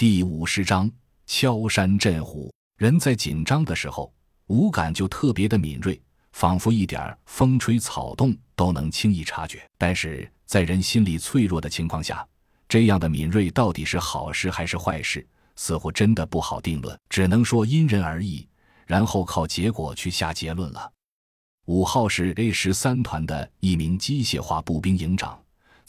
第五十章敲山震虎。人在紧张的时候，五感就特别的敏锐，仿佛一点风吹草动都能轻易察觉。但是在人心理脆弱的情况下，这样的敏锐到底是好事还是坏事，似乎真的不好定论，只能说因人而异，然后靠结果去下结论了。五号是 A 十三团的一名机械化步兵营长。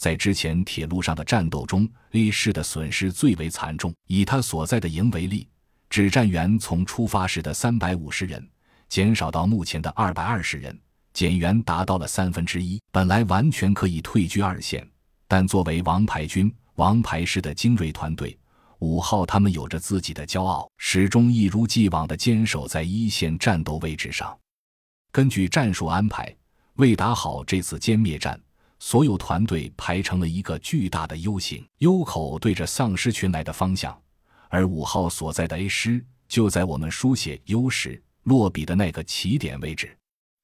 在之前铁路上的战斗中，A 市的损失最为惨重。以他所在的营为例，指战员从出发时的三百五十人减少到目前的二百二十人，减员达到了三分之一。本来完全可以退居二线，但作为王牌军、王牌师的精锐团队，五号他们有着自己的骄傲，始终一如既往地坚守在一线战斗位置上。根据战术安排，为打好这次歼灭战。所有团队排成了一个巨大的 U 型，U 口对着丧尸群来的方向，而五号所在的 A 师就在我们书写 U 时落笔的那个起点位置。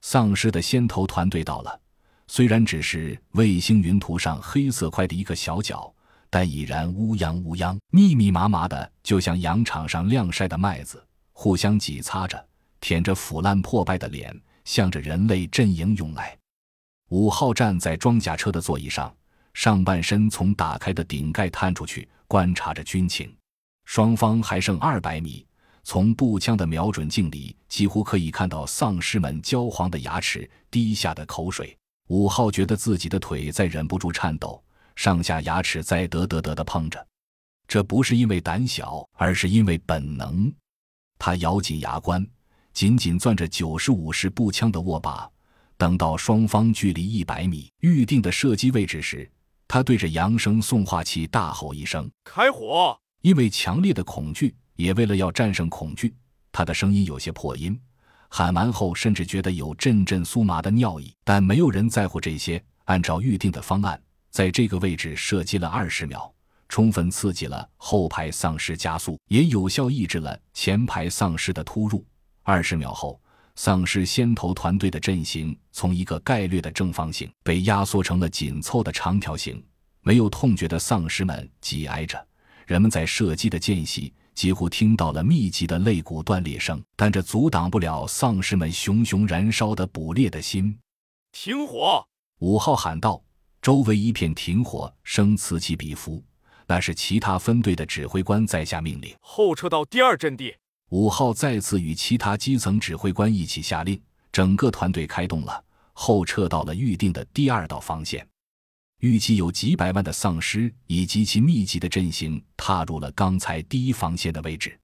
丧尸的先头团队到了，虽然只是卫星云图上黑色块的一个小角，但已然乌泱乌泱、密密麻麻的，就像羊场上晾晒的麦子，互相挤擦着，舔着腐烂破败的脸，向着人类阵营涌来。五号站在装甲车的座椅上，上半身从打开的顶盖探出去，观察着军情。双方还剩二百米，从步枪的瞄准镜里，几乎可以看到丧尸们焦黄的牙齿、滴下的口水。五号觉得自己的腿在忍不住颤抖，上下牙齿在得得得的碰着。这不是因为胆小，而是因为本能。他咬紧牙关，紧紧攥着九十五式步枪的握把。等到双方距离一百米预定的射击位置时，他对着扬声送话器大吼一声：“开火！”因为强烈的恐惧，也为了要战胜恐惧，他的声音有些破音。喊完后，甚至觉得有阵阵酥麻的尿意。但没有人在乎这些。按照预定的方案，在这个位置射击了二十秒，充分刺激了后排丧尸加速，也有效抑制了前排丧尸的突入。二十秒后。丧尸先头团队的阵型从一个概略的正方形被压缩成了紧凑的长条形，没有痛觉的丧尸们挤挨着。人们在射击的间隙几乎听到了密集的肋骨断裂声，但这阻挡不了丧尸们熊熊燃烧的捕猎的心。停火！五号喊道。周围一片停火声此起彼伏，那是其他分队的指挥官在下命令：后撤到第二阵地。五号再次与其他基层指挥官一起下令，整个团队开动了，后撤到了预定的第二道防线。预计有几百万的丧尸以及其密集的阵型踏入了刚才第一防线的位置。